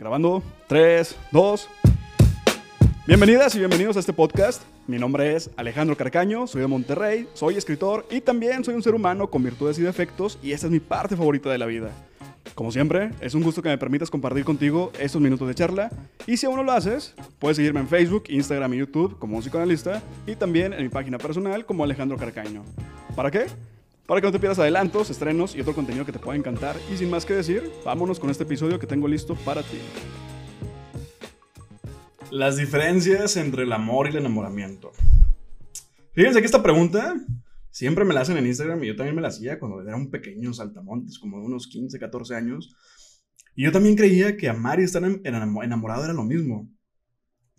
Grabando. 3, 2. Bienvenidas y bienvenidos a este podcast. Mi nombre es Alejandro Carcaño, soy de Monterrey, soy escritor y también soy un ser humano con virtudes y defectos y esta es mi parte favorita de la vida. Como siempre, es un gusto que me permitas compartir contigo estos minutos de charla y si aún no lo haces, puedes seguirme en Facebook, Instagram y YouTube como un psicoanalista y también en mi página personal como Alejandro Carcaño. ¿Para qué? Para que no te pierdas adelantos, estrenos y otro contenido que te pueda encantar. Y sin más que decir, vámonos con este episodio que tengo listo para ti. Las diferencias entre el amor y el enamoramiento. Fíjense que esta pregunta siempre me la hacen en Instagram y yo también me la hacía cuando era un pequeño saltamontes, como de unos 15, 14 años. Y yo también creía que amar y estar enamorado era lo mismo.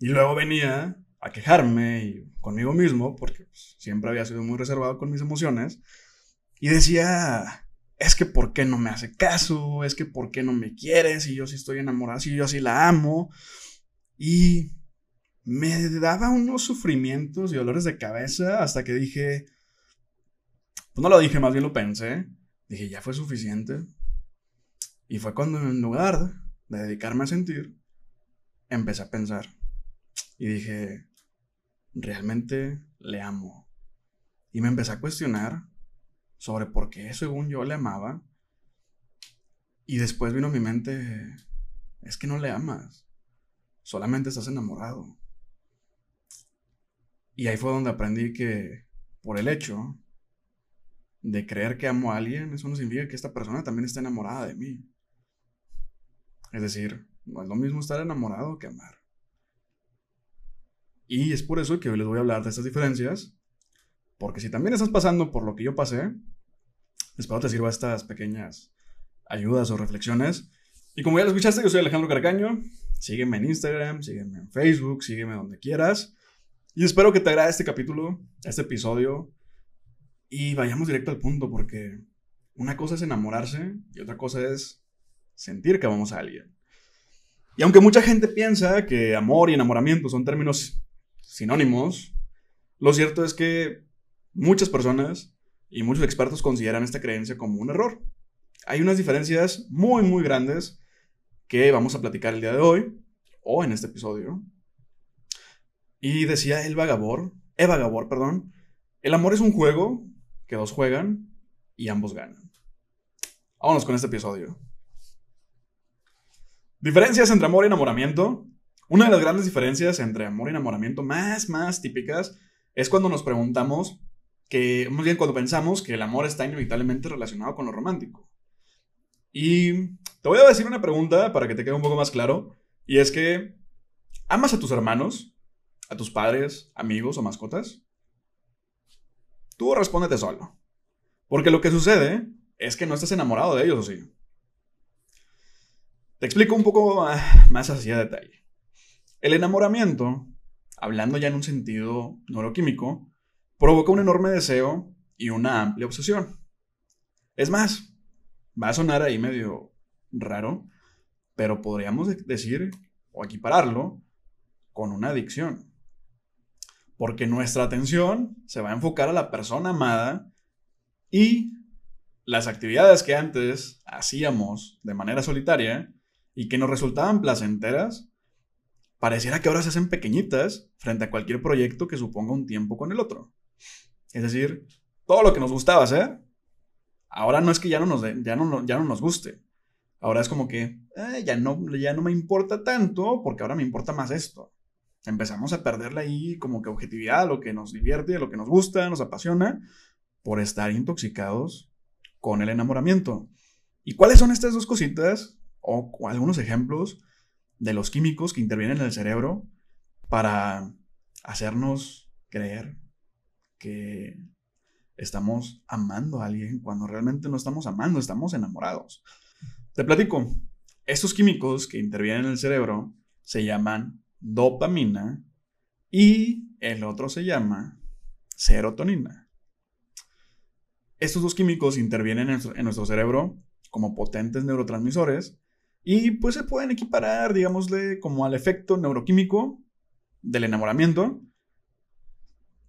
Y luego venía a quejarme conmigo mismo, porque pues, siempre había sido muy reservado con mis emociones, y decía, es que ¿por qué no me hace caso? Es que ¿por qué no me quiere? Si yo sí estoy enamorado, si yo sí la amo. Y me daba unos sufrimientos y dolores de cabeza hasta que dije, pues no lo dije, más bien lo pensé. Dije, ya fue suficiente. Y fue cuando en lugar de dedicarme a sentir, empecé a pensar. Y dije, realmente le amo. Y me empecé a cuestionar sobre por qué según yo le amaba. Y después vino a mi mente, es que no le amas, solamente estás enamorado. Y ahí fue donde aprendí que por el hecho de creer que amo a alguien, eso no significa que esta persona también está enamorada de mí. Es decir, no es lo mismo estar enamorado que amar. Y es por eso que hoy les voy a hablar de estas diferencias, porque si también estás pasando por lo que yo pasé, Espero te sirva estas pequeñas ayudas o reflexiones. Y como ya lo escuchaste, yo soy Alejandro Carcaño. Sígueme en Instagram, sígueme en Facebook, sígueme donde quieras. Y espero que te agrade este capítulo, este episodio. Y vayamos directo al punto, porque una cosa es enamorarse y otra cosa es sentir que amamos a alguien. Y aunque mucha gente piensa que amor y enamoramiento son términos sinónimos, lo cierto es que muchas personas y muchos expertos consideran esta creencia como un error. Hay unas diferencias muy, muy grandes que vamos a platicar el día de hoy, o en este episodio. Y decía el vagabor, Eva Gabor, perdón, el amor es un juego que dos juegan y ambos ganan. Vámonos con este episodio. Diferencias entre amor y enamoramiento. Una de las grandes diferencias entre amor y enamoramiento más, más típicas es cuando nos preguntamos que, muy bien, cuando pensamos que el amor está inevitablemente relacionado con lo romántico. Y te voy a decir una pregunta para que te quede un poco más claro, y es que, ¿amas a tus hermanos, a tus padres, amigos o mascotas? Tú respóndete solo. Porque lo que sucede es que no estás enamorado de ellos, ¿o sí? Te explico un poco ah, más de detalle. El enamoramiento, hablando ya en un sentido neuroquímico, provoca un enorme deseo y una amplia obsesión. Es más, va a sonar ahí medio raro, pero podríamos decir o equipararlo con una adicción. Porque nuestra atención se va a enfocar a la persona amada y las actividades que antes hacíamos de manera solitaria y que nos resultaban placenteras, pareciera que ahora se hacen pequeñitas frente a cualquier proyecto que suponga un tiempo con el otro. Es decir, todo lo que nos gustaba hacer, ahora no es que ya no nos, ya no, ya no nos guste. Ahora es como que eh, ya, no, ya no me importa tanto porque ahora me importa más esto. Empezamos a perderle ahí como que objetividad, lo que nos divierte, lo que nos gusta, nos apasiona, por estar intoxicados con el enamoramiento. ¿Y cuáles son estas dos cositas o algunos ejemplos de los químicos que intervienen en el cerebro para hacernos creer que estamos amando a alguien cuando realmente no estamos amando, estamos enamorados. Te platico, estos químicos que intervienen en el cerebro se llaman dopamina y el otro se llama serotonina. Estos dos químicos intervienen en nuestro, cerebro como potentes neurotransmisores y pues se pueden equiparar, digámosle, como al efecto neuroquímico del enamoramiento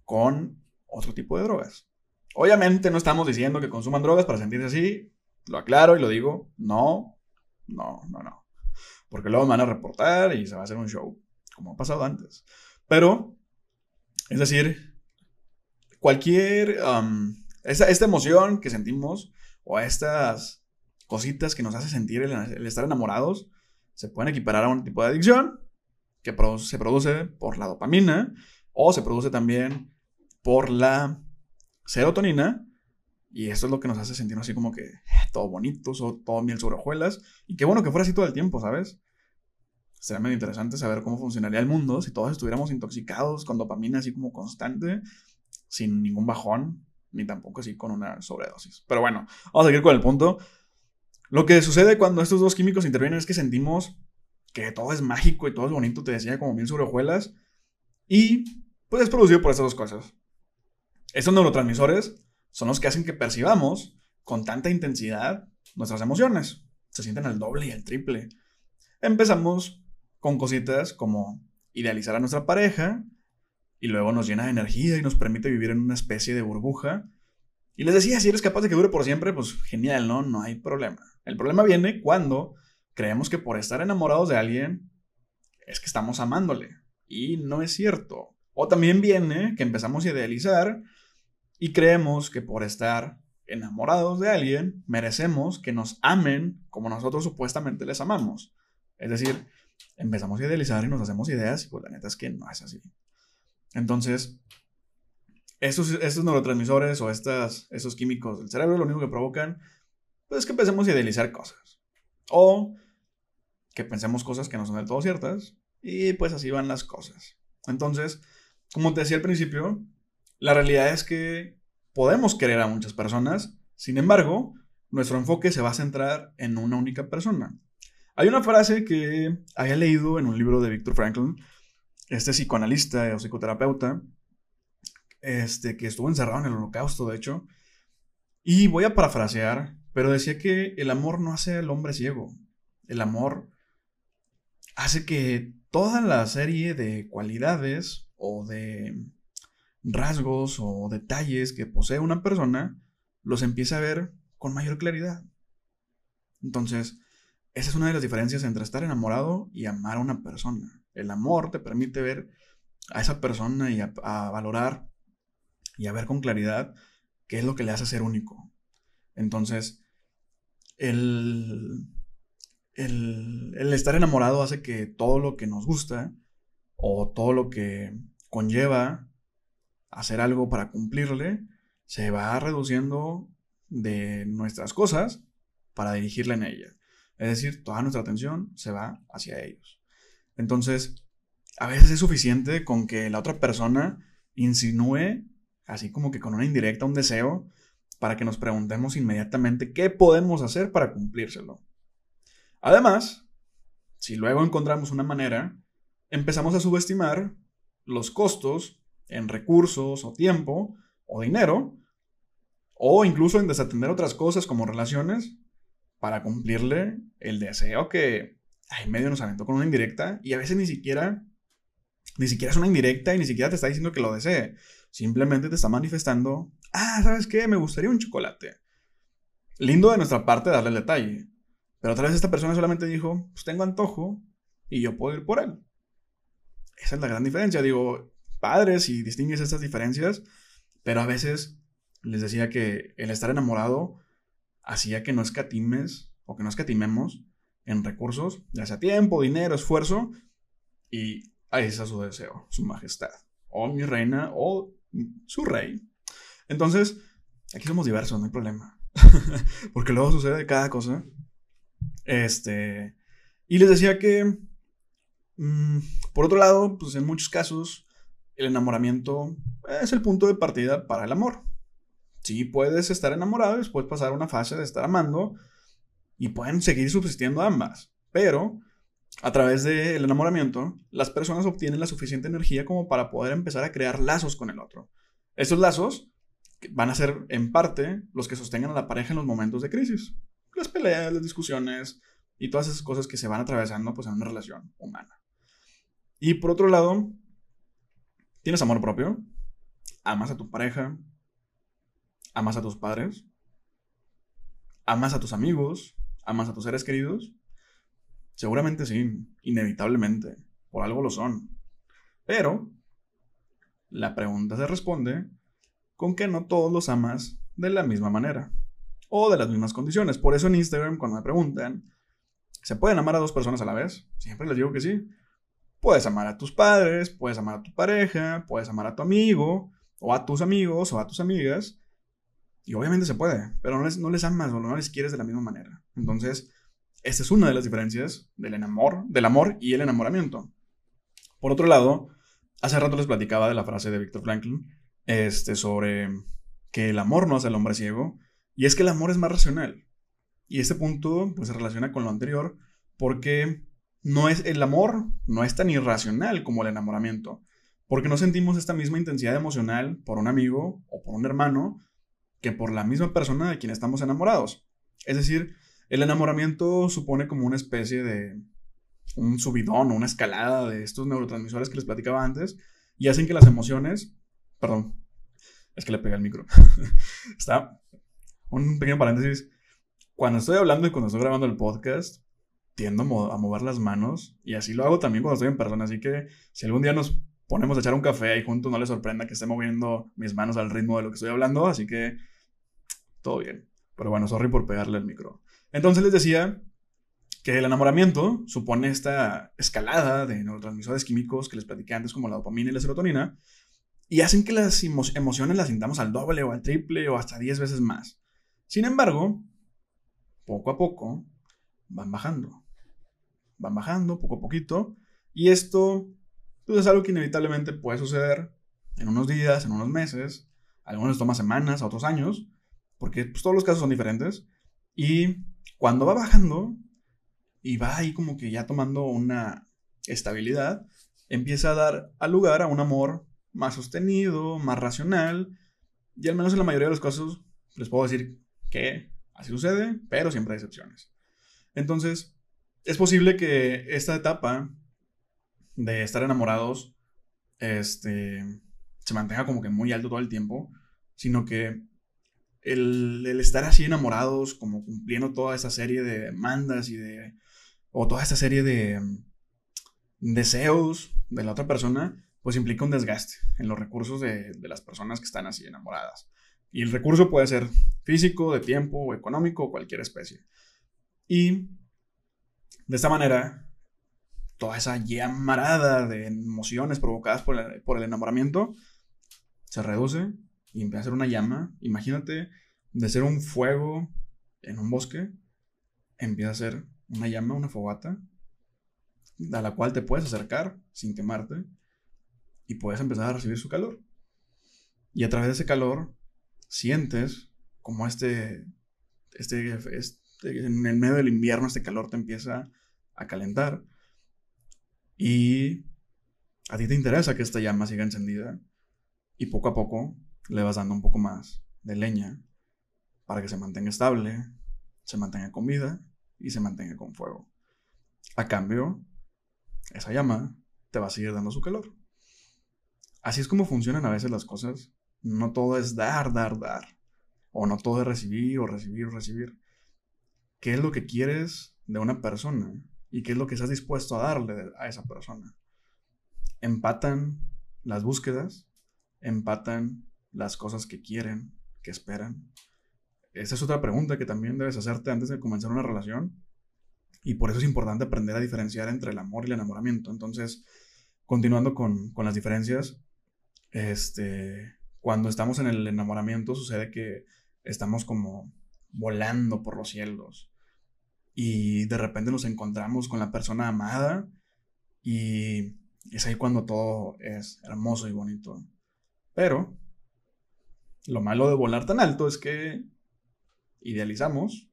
con otro tipo de drogas. Obviamente no estamos diciendo que consuman drogas para sentirse así, lo aclaro y lo digo, no, no, no, no. porque luego me van a reportar y se va a hacer un show, como ha pasado antes. Pero, es decir, cualquier, esta, emoción que sentimos o estas cositas que nos hace sentir el, estar enamorados, se pueden equiparar a un tipo de adicción que se produce por la dopamina o se produce también por la serotonina. Y esto es lo que nos hace sentir así como que eh, todo bonito, todo miel sobre hojuelas. Y qué bueno que fuera así todo el tiempo, ¿sabes? Sería muy interesante saber cómo funcionaría el mundo si todos estuviéramos intoxicados con dopamina así como constante, sin ningún bajón, ni tampoco así con una sobredosis. Pero bueno, vamos a seguir con el punto. Lo que sucede cuando estos dos químicos intervienen es que sentimos que todo es mágico y todo es bonito, te decía, como miel sobre hojuelas. Y pues es producido por estas dos cosas. Estos neurotransmisores son los que hacen que percibamos con tanta intensidad nuestras emociones. Se sienten al doble y al triple. Empezamos con cositas como idealizar a nuestra pareja y luego nos llena de energía y nos permite vivir en una especie de burbuja. Y les decía, si eres capaz de que dure por siempre, pues genial, ¿no? No hay problema. El problema viene cuando creemos que por estar enamorados de alguien es que estamos amándole. Y no es cierto. O también viene que empezamos a idealizar y creemos que por estar enamorados de alguien merecemos que nos amen como nosotros supuestamente les amamos. Es decir, empezamos a idealizar y nos hacemos ideas y pues la neta es que no es así. Entonces, estos, estos neurotransmisores o estas, esos químicos del cerebro lo único que provocan pues, es que empecemos a idealizar cosas. O que pensemos cosas que no son del todo ciertas y pues así van las cosas. Entonces, como te decía al principio, la realidad es que podemos querer a muchas personas, sin embargo, nuestro enfoque se va a centrar en una única persona. Hay una frase que había leído en un libro de Viktor Franklin, este psicoanalista o psicoterapeuta, este, que estuvo encerrado en el holocausto, de hecho, y voy a parafrasear, pero decía que el amor no hace al hombre ciego, el amor hace que toda la serie de cualidades o de rasgos o detalles que posee una persona, los empieza a ver con mayor claridad. Entonces, esa es una de las diferencias entre estar enamorado y amar a una persona. El amor te permite ver a esa persona y a, valorar y a ver con claridad qué es lo que le hace ser único. Entonces, el, el, el, estar enamorado hace que todo lo que nos gusta o todo lo que conlleva hacer algo para cumplirle, se va reduciendo de nuestras cosas para dirigirla en ella. Es decir, toda nuestra atención se va hacia ellos. Entonces, a veces es suficiente con que la otra persona insinúe, así como que con una indirecta, un deseo, para que nos preguntemos inmediatamente qué podemos hacer para cumplírselo. Además, si luego encontramos una manera, empezamos a subestimar los costos en recursos o tiempo o dinero, o incluso en desatender otras cosas como relaciones para cumplirle el deseo que ay, medio nos aventó con una indirecta y a veces ni siquiera ni siquiera es una indirecta y ni siquiera te está diciendo que lo desee. Simplemente te está manifestando, ah, ¿sabes qué? Me gustaría un chocolate. Lindo de nuestra parte darle el detalle. Pero otra vez esta persona solamente dijo, pues tengo antojo y yo puedo ir por él. Esa es la gran diferencia. Digo, padres y distingues estas diferencias, pero a veces les decía que el estar enamorado hacía que no escatimes o que no escatimemos en recursos, ya sea tiempo, dinero, esfuerzo, y ahí está su deseo, su majestad, o mi reina, o su rey. Entonces, aquí somos diversos, no hay problema. Porque luego sucede cada cosa. Este. Y les decía que. Mm, por otro lado, pues en muchos casos el enamoramiento es el punto de partida para el amor. Sí, puedes estar enamorado y después pasar una fase de estar amando y pueden seguir subsistiendo ambas, pero a través del enamoramiento, las personas obtienen la suficiente energía como para poder empezar a crear lazos con el otro. Estos lazos van a ser en parte los que sostengan a la pareja en los momentos de crisis. Las peleas, las discusiones y todas esas cosas que se van atravesando pues, en una relación humana. Y por otro lado, ¿Tienes amor propio? ¿Amas a tu pareja? ¿Amas a tus padres? ¿Amas a tus amigos? ¿Amas a tus seres queridos? Seguramente sí, inevitablemente, por algo lo son. Pero la pregunta se responde con que no todos los amas de la misma manera o de las mismas condiciones. Por eso en Instagram, cuando me preguntan, ¿se pueden amar a dos personas a la vez? Siempre les digo que sí. Puedes amar a tus padres, puedes amar a tu pareja, puedes amar a tu amigo, o a tus amigos, o a tus amigas. Y obviamente se puede, pero no les, no les amas o no les quieres de la misma manera. Entonces, esta es una de las diferencias del, enamor, del amor y el enamoramiento. Por otro lado, hace rato les platicaba de la frase de Víctor Franklin este, sobre que el amor no hace al hombre ciego, y es que el amor es más racional. Y este punto pues, se relaciona con lo anterior, porque no es, el amor no es tan irracional como el enamoramiento, porque no sentimos esta misma intensidad emocional por un amigo o por un hermano que por la misma persona de quien estamos enamorados. Es decir, el enamoramiento supone como una especie de un subidón o una escalada de estos neurotransmisores que les platicaba antes y hacen que las emociones, perdón, es que le pegué el micro. Está un pequeño paréntesis. Cuando estoy hablando y cuando estoy grabando el podcast, tiendo a, mover las manos y así lo hago también cuando estoy en persona. Así que si algún día nos ponemos a echar un café ahí juntos, no les sorprenda que esté moviendo mis manos al ritmo de lo que estoy hablando. Así que todo bien. Pero bueno, sorry por pegarle el micro. Entonces les decía que el enamoramiento supone esta escalada de neurotransmisores químicos que les platiqué antes, como la dopamina y la serotonina, y hacen que las emociones las sintamos al doble o al triple o hasta 10 veces más. Sin embargo, poco a poco van bajando. Van bajando poco a poquito. Y esto pues, es algo que inevitablemente puede suceder en unos días, en unos meses. algunos toma semanas, a otros años. Porque pues, todos los casos son diferentes. Y cuando va bajando y va ahí como que ya tomando una estabilidad, empieza a dar al lugar a un amor más sostenido, más racional, y al menos en la mayoría de los casos les puedo decir que así sucede, pero siempre hay excepciones. Entonces, es posible que esta etapa de estar enamorados este, se mantenga como que muy alto todo el tiempo, sino que el, estar así enamorados, como cumpliendo toda esa serie de demandas y de. o toda esta serie de deseos de la otra persona, pues implica un desgaste en los recursos de, las personas que están así enamoradas. Y el recurso puede ser físico, de tiempo, económico, cualquier especie. Y de esta manera, toda esa llamarada de emociones provocadas por el, por el enamoramiento se reduce y empieza a ser una llama. Imagínate de ser un fuego en un bosque, empieza a ser una llama, una fogata, a la cual te puedes acercar sin quemarte y puedes empezar a recibir su calor. Y a través de ese calor sientes como este, este, este, en el medio del invierno este calor te empieza a calentar. Y a ti te interesa que esta llama siga encendida. Y poco a poco le vas dando un poco más de leña para que se mantenga estable, se mantenga con vida y se mantenga con fuego. A cambio, esa llama te va a seguir dando su calor. Así es como funcionan a veces las cosas. No todo es dar, dar, dar. O no todo es recibir o recibir o recibir. ¿Qué es lo que quieres de una persona? ¿Y qué es lo que estás dispuesto a darle a esa persona? Empatan las búsquedas, empatan las cosas que quieren, que esperan. Esa es otra pregunta que también debes hacerte antes de comenzar una relación. Y por eso es importante aprender a diferenciar entre el amor y el enamoramiento. Entonces, continuando con, con las diferencias, este, cuando estamos en el enamoramiento sucede que estamos como volando por los cielos y de repente nos encontramos con la persona amada y es ahí cuando todo es hermoso y bonito. Pero lo malo de volar tan alto es que idealizamos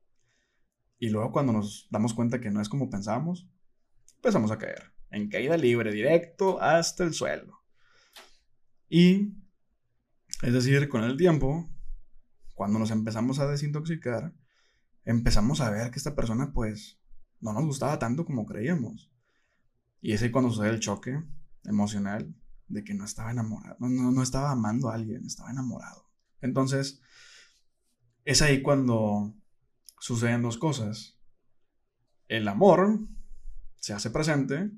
y luego cuando nos damos cuenta que no es como pensábamos, empezamos a caer en caída libre, directo hasta el suelo. Y, es decir, con el tiempo, cuando nos empezamos a desintoxicar, empezamos a ver que esta persona pues no nos gustaba tanto como creíamos. Y es ahí cuando sucede el choque emocional de que no estaba enamorado, no, no estaba amando a alguien, estaba enamorado. Entonces, es ahí cuando suceden dos cosas. El amor se hace presente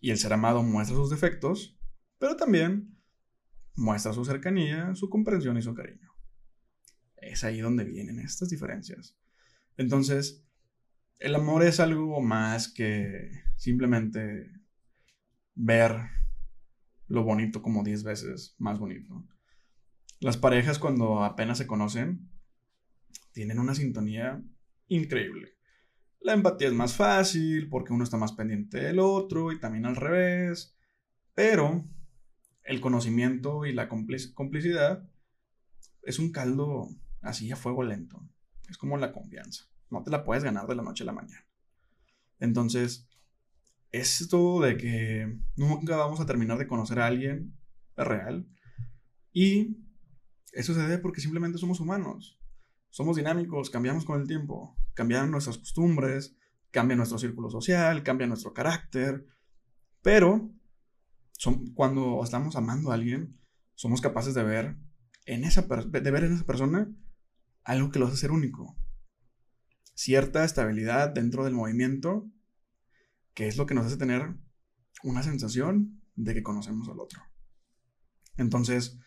y el ser amado muestra sus defectos, pero también muestra su cercanía, su comprensión y su cariño. Es ahí donde vienen estas diferencias. Entonces, el amor es algo más que simplemente ver lo bonito como 10 veces más bonito. Las parejas cuando apenas se conocen tienen una sintonía increíble. La empatía es más fácil porque uno está más pendiente del otro y también al revés. Pero el conocimiento y la complicidad es un caldo así a fuego lento. Es como la confianza. No te la puedes ganar de la noche a la mañana. Entonces, esto de que nunca vamos a terminar de conocer a alguien real. Y eso se debe porque simplemente somos humanos. Somos dinámicos, cambiamos con el tiempo. Cambian nuestras costumbres, cambia nuestro círculo social, cambia nuestro carácter. Pero son, cuando estamos amando a alguien, somos capaces de ver en esa, de ver en esa persona algo que lo hace ser único. Cierta estabilidad dentro del movimiento, que es lo que nos hace tener una sensación de que conocemos al otro. Entonces,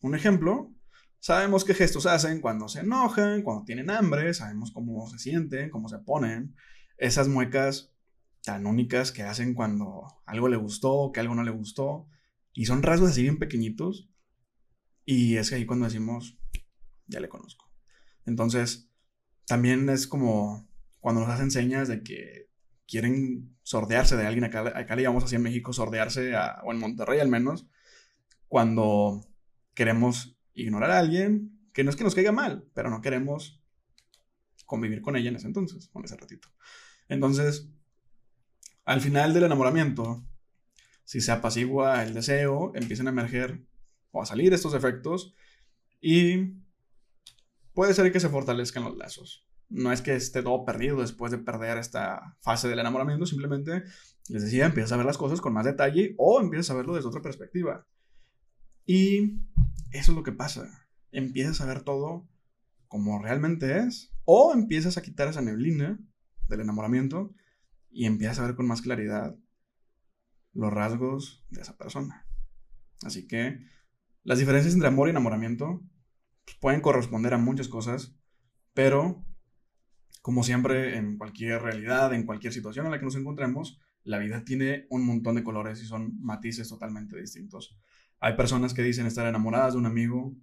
un ejemplo, sabemos qué gestos hacen cuando se enojan, cuando tienen hambre, sabemos cómo se sienten, cómo se ponen. Esas muecas tan únicas que hacen cuando algo le gustó, que algo no le gustó. Y son rasgos así bien pequeñitos. Y es ahí cuando decimos, ya le conozco. Entonces, también es como cuando nos hacen señas de que quieren sordearse de alguien, acá, acá le llamamos así en México, sordearse, o en Monterrey al menos, cuando queremos ignorar a alguien, que no es que nos caiga mal, pero no queremos convivir con ella en ese entonces, con ese ratito. Entonces, al final del enamoramiento, si se apacigua el deseo, empiezan a emerger o a salir estos efectos y puede ser que se fortalezcan los lazos. No es que esté todo perdido después de perder esta fase del enamoramiento, simplemente, les decía, empiezas a ver las cosas con más detalle o empiezas a verlo desde otra perspectiva. Y eso es lo que pasa. Empiezas a ver todo como realmente es o empiezas a quitar esa neblina del enamoramiento y empiezas a ver con más claridad los rasgos de esa persona. Así que las diferencias entre amor y enamoramiento pueden corresponder a muchas cosas, pero como siempre en cualquier realidad, en cualquier situación en la que nos encontremos, la vida tiene un montón de colores y son matices totalmente distintos. Hay personas que dicen estar enamoradas de un amigo,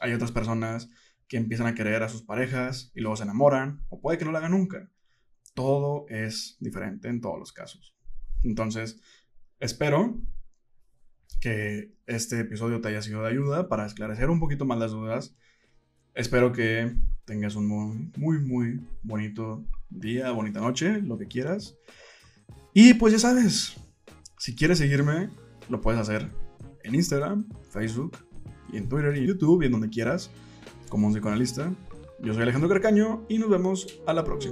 hay otras personas que empiezan a querer a sus parejas y luego se enamoran, o puede que no lo hagan nunca. Todo es diferente en todos los casos. Entonces, espero que este episodio te haya sido de ayuda para esclarecer un poquito más las dudas. Espero que tengas un muy, muy, muy bonito día, bonita noche, lo que quieras. Y pues ya sabes, si quieres seguirme, lo puedes hacer en Instagram, Facebook, y en Twitter y YouTube y en donde quieras, como un psicoanalista. Yo soy Alejandro Carcaño y nos vemos a la próxima.